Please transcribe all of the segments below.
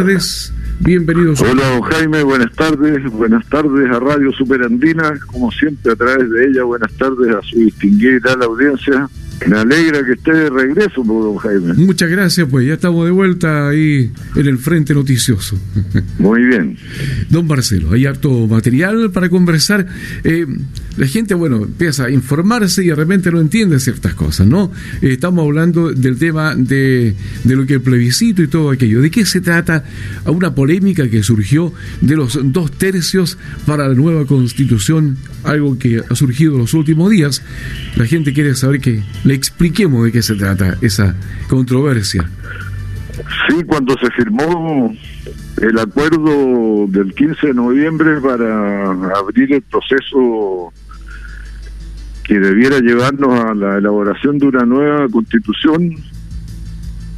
tardes. Bienvenidos. Hola, don Jaime, buenas tardes. Buenas tardes a Radio Superandina, como siempre a través de ella. Buenas tardes a su distinguida la audiencia. Me alegra que esté de regreso, don Jaime. Muchas gracias, pues ya estamos de vuelta ahí en el frente noticioso. Muy bien. Don Marcelo, hay harto material para conversar. Eh, la gente, bueno, empieza a informarse y de repente no entiende ciertas cosas, ¿no? Estamos hablando del tema de, de lo que el plebiscito y todo aquello. ¿De qué se trata? A una polémica que surgió de los dos tercios para la nueva constitución, algo que ha surgido en los últimos días. La gente quiere saber que le expliquemos de qué se trata esa controversia. Sí, cuando se firmó el acuerdo del 15 de noviembre para abrir el proceso que debiera llevarnos a la elaboración de una nueva constitución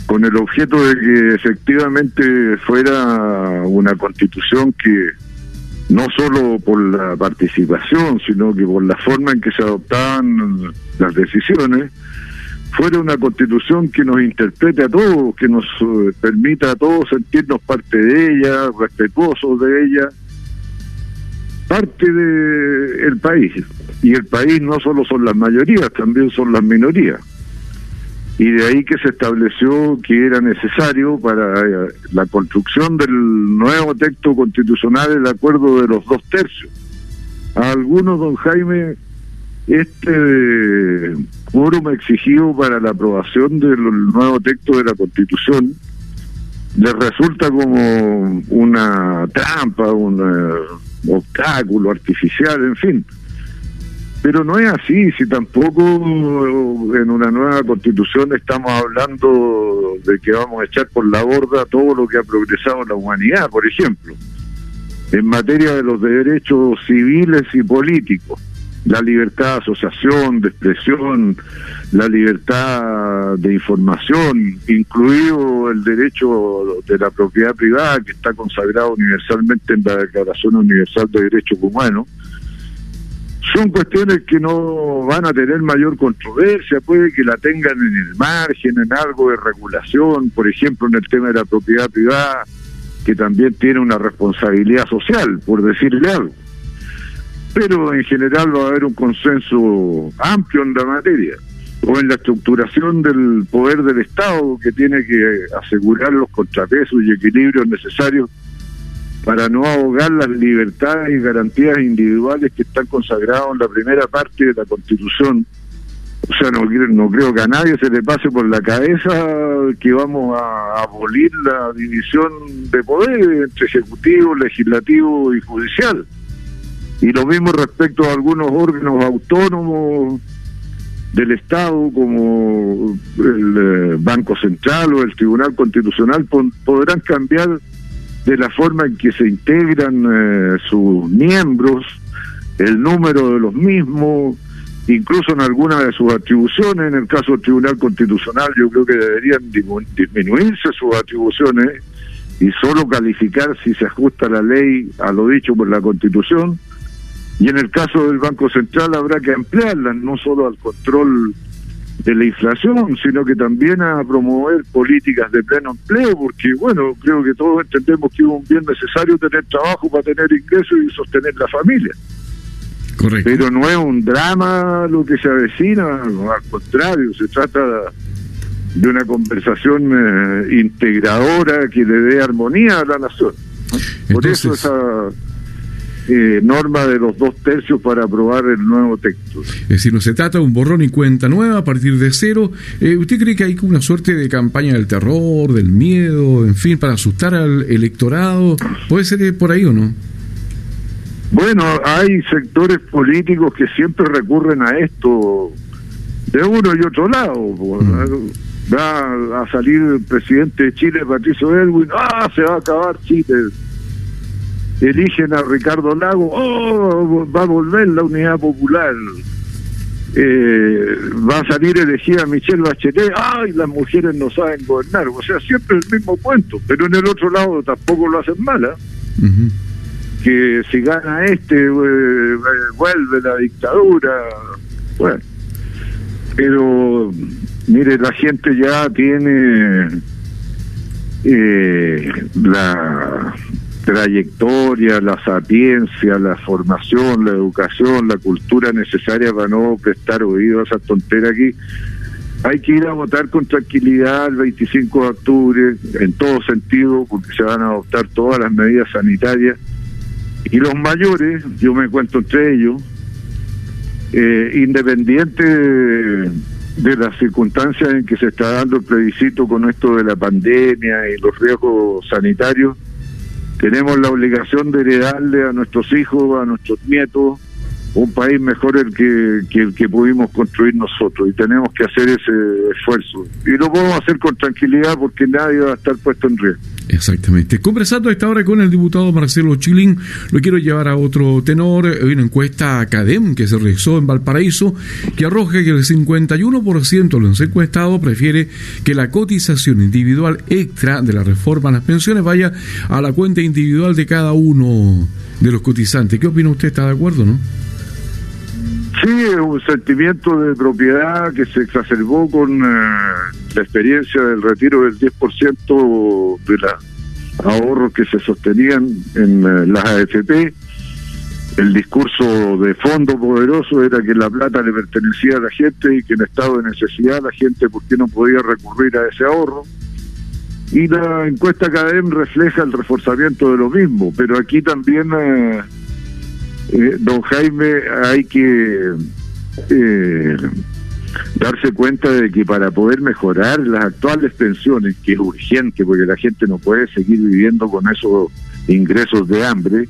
con el objeto de que efectivamente fuera una constitución que no solo por la participación, sino que por la forma en que se adoptaban las decisiones, fuera una constitución que nos interprete a todos, que nos eh, permita a todos sentirnos parte de ella, respetuosos de ella, parte del el país. Y el país no solo son las mayorías, también son las minorías. Y de ahí que se estableció que era necesario para eh, la construcción del nuevo texto constitucional el acuerdo de los dos tercios. A algunos, don Jaime, este quórum exigido para la aprobación del nuevo texto de la Constitución le resulta como una trampa, un eh, obstáculo artificial, en fin. Pero no es así, si tampoco en una nueva constitución estamos hablando de que vamos a echar por la borda todo lo que ha progresado la humanidad, por ejemplo, en materia de los derechos civiles y políticos. La libertad de asociación, de expresión, la libertad de información, incluido el derecho de la propiedad privada que está consagrado universalmente en la Declaración Universal de Derechos Humanos, son cuestiones que no van a tener mayor controversia, puede que la tengan en el margen, en algo de regulación, por ejemplo en el tema de la propiedad privada, que también tiene una responsabilidad social, por decirle algo. Pero en general va a haber un consenso amplio en la materia o en la estructuración del poder del Estado que tiene que asegurar los contrapesos y equilibrios necesarios para no ahogar las libertades y garantías individuales que están consagradas en la primera parte de la Constitución. O sea, no, no creo que a nadie se le pase por la cabeza que vamos a abolir la división de poder entre ejecutivo, legislativo y judicial. Y lo mismo respecto a algunos órganos autónomos del Estado, como el eh, Banco Central o el Tribunal Constitucional, podrán cambiar de la forma en que se integran eh, sus miembros, el número de los mismos, incluso en algunas de sus atribuciones. En el caso del Tribunal Constitucional, yo creo que deberían disminuirse sus atribuciones y solo calificar si se ajusta la ley a lo dicho por la Constitución y en el caso del Banco Central habrá que ampliarla, no solo al control de la inflación, sino que también a promover políticas de pleno empleo, porque bueno, creo que todos entendemos que es un bien necesario tener trabajo para tener ingresos y sostener la familia. Correcto. Pero no es un drama lo que se avecina, al contrario, se trata de una conversación eh, integradora que le dé armonía a la nación. Por eso esa eh, norma de los dos tercios para aprobar el nuevo texto. Es decir, no se trata de un borrón y cuenta nueva a partir de cero. Eh, ¿Usted cree que hay una suerte de campaña del terror, del miedo, en fin, para asustar al electorado? ¿Puede ser por ahí o no? Bueno, hay sectores políticos que siempre recurren a esto de uno y otro lado. Mm. Va a salir el presidente de Chile, Patricio Elwin, ¡ah! Se va a acabar Chile eligen a Ricardo Lago, oh, va a volver la unidad popular. Eh, va a salir elegida Michelle Bachelet, ay, las mujeres no saben gobernar. O sea, siempre el mismo cuento, pero en el otro lado tampoco lo hacen mala. Que si gana este, eh, vuelve la dictadura. Bueno, pero mire, la gente ya tiene eh, la trayectoria, la sapiencia, la formación, la educación, la cultura necesaria para no prestar oído a esa tontera aquí. Hay que ir a votar con tranquilidad el 25 de octubre, en todo sentido, porque se van a adoptar todas las medidas sanitarias. Y los mayores, yo me cuento entre ellos, eh, independiente de las circunstancias en que se está dando el plebiscito con esto de la pandemia y los riesgos sanitarios, tenemos la obligación de heredarle a nuestros hijos, a nuestros nietos, un país mejor el que, que, el que pudimos construir nosotros y tenemos que hacer ese esfuerzo. Y lo podemos hacer con tranquilidad porque nadie va a estar puesto en riesgo. Exactamente. Conversando a esta hora con el diputado Marcelo Chilín, lo quiero llevar a otro tenor. Hay una encuesta Academ que se realizó en Valparaíso que arroja que el 51% de los encuestados prefiere que la cotización individual extra de la reforma a las pensiones vaya a la cuenta individual de cada uno de los cotizantes. ¿Qué opina usted? ¿Está de acuerdo, no? Sí, es un sentimiento de propiedad que se exacerbó con eh, la experiencia del retiro del 10% de los ahorros que se sostenían en eh, las AFP. El discurso de fondo poderoso era que la plata le pertenecía a la gente y que en estado de necesidad la gente, ¿por qué no podía recurrir a ese ahorro? Y la encuesta CADEM refleja el reforzamiento de lo mismo, pero aquí también... Eh, eh, don Jaime, hay que eh, darse cuenta de que para poder mejorar las actuales pensiones, que es urgente porque la gente no puede seguir viviendo con esos ingresos de hambre,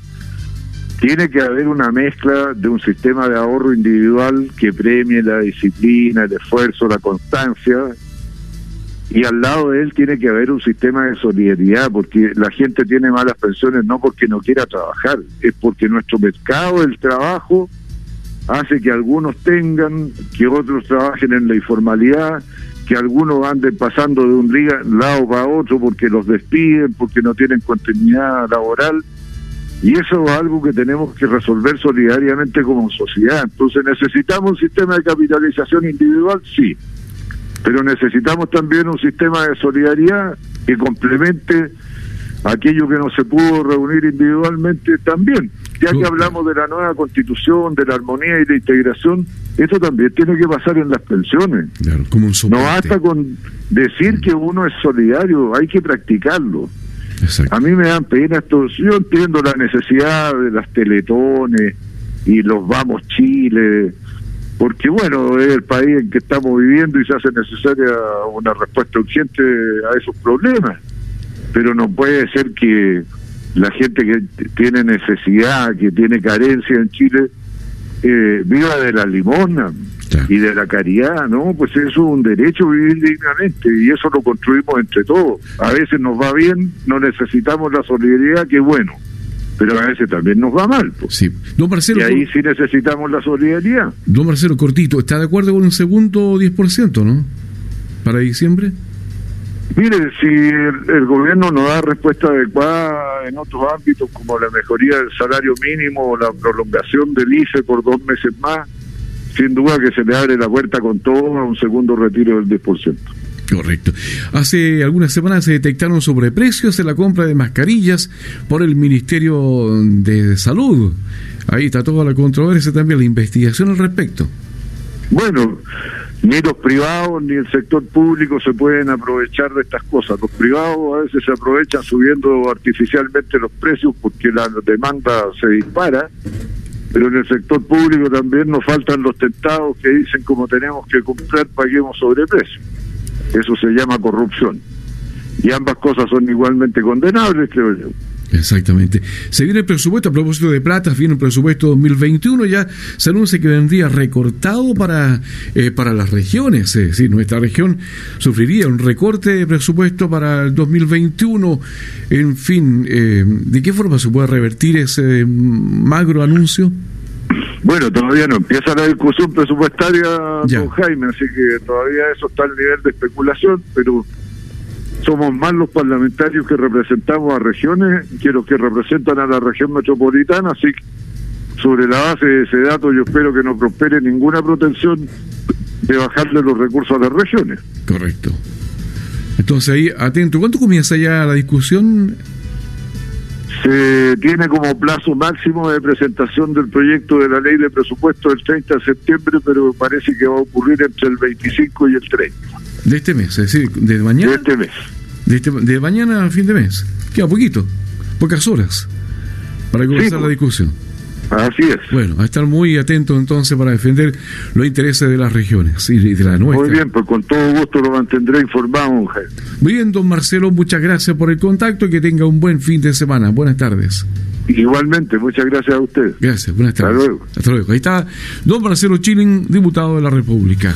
tiene que haber una mezcla de un sistema de ahorro individual que premie la disciplina, el esfuerzo, la constancia y al lado de él tiene que haber un sistema de solidaridad, porque la gente tiene malas pensiones no porque no quiera trabajar, es porque nuestro mercado del trabajo hace que algunos tengan, que otros trabajen en la informalidad, que algunos anden pasando de un lado para otro porque los despiden, porque no tienen continuidad laboral. Y eso es algo que tenemos que resolver solidariamente como sociedad. Entonces, ¿necesitamos un sistema de capitalización individual? Sí pero necesitamos también un sistema de solidaridad que complemente aquello que no se pudo reunir individualmente también. Ya que hablamos de la nueva constitución, de la armonía y la integración, esto también tiene que pasar en las pensiones. no basta con decir que uno es solidario, hay que practicarlo. A mí me dan pena esto. Yo entiendo la necesidad de las teletones y los Vamos Chile, porque bueno, es el país en que estamos viviendo y se hace necesaria una respuesta urgente a esos problemas. Pero no puede ser que la gente que tiene necesidad, que tiene carencia en Chile, eh, viva de la limona y de la caridad, ¿no? Pues eso es un derecho vivir dignamente y eso lo construimos entre todos. A veces nos va bien, no necesitamos la solidaridad, que bueno pero a veces también nos va mal. Sí. Don Marcelo, y ahí sí necesitamos la solidaridad. Don Marcelo, cortito, ¿está de acuerdo con un segundo 10%, no? Para diciembre. Mire, si el, gobierno no da respuesta adecuada en otros ámbitos, como la mejoría del salario mínimo o la prolongación del ICE por dos meses más, sin duda que se le abre la puerta con todo a un segundo retiro del 10%. Correcto. Hace algunas semanas se detectaron sobreprecios en la compra de mascarillas por el Ministerio de Salud. Ahí está toda la controversia también, la investigación al respecto. Bueno, ni los privados ni el sector público se pueden aprovechar de estas cosas. Los privados a veces se aprovechan subiendo artificialmente los precios porque la demanda se dispara, pero en el sector público también nos faltan los tentados que dicen como tenemos que comprar, paguemos sobreprecio. Eso se llama corrupción. Y ambas cosas son igualmente condenables, creo yo. Exactamente. Se viene el presupuesto, a propósito de plata, viene el presupuesto 2021, ya se anuncia que vendría recortado para, eh, para las regiones, es decir, nuestra región sufriría un recorte de presupuesto para el 2021. En fin, eh, ¿de qué forma se puede revertir ese magro anuncio? Bueno, todavía no empieza la discusión presupuestaria con Jaime, así que todavía eso está al nivel de especulación, pero somos más los parlamentarios que representamos a regiones que los que representan a la región metropolitana, así que sobre la base de ese dato yo espero que no prospere ninguna protección de bajarle los recursos a las regiones. Correcto. Entonces ahí, atento. ¿Cuánto comienza ya la discusión? Se tiene como plazo máximo de presentación del proyecto de la ley de presupuesto el 30 de septiembre, pero parece que va a ocurrir entre el 25 y el 30. De este mes, es decir, de mañana. De este mes. De, este, de mañana a fin de mes. Queda poquito, pocas horas para comenzar Sí, la discusión. Así es. Bueno, a estar muy atento entonces para defender los intereses de las regiones y de la nuestra. Muy bien, pues con todo gusto lo mantendré informado, Jaime. Muy bien, don Marcelo, muchas gracias por el contacto y que tenga un buen fin de semana. Buenas tardes. Igualmente, muchas gracias a usted. Gracias, buenas Hasta tardes. luego. Hasta luego. Ahí está don Marcelo Chilling, diputado de la República.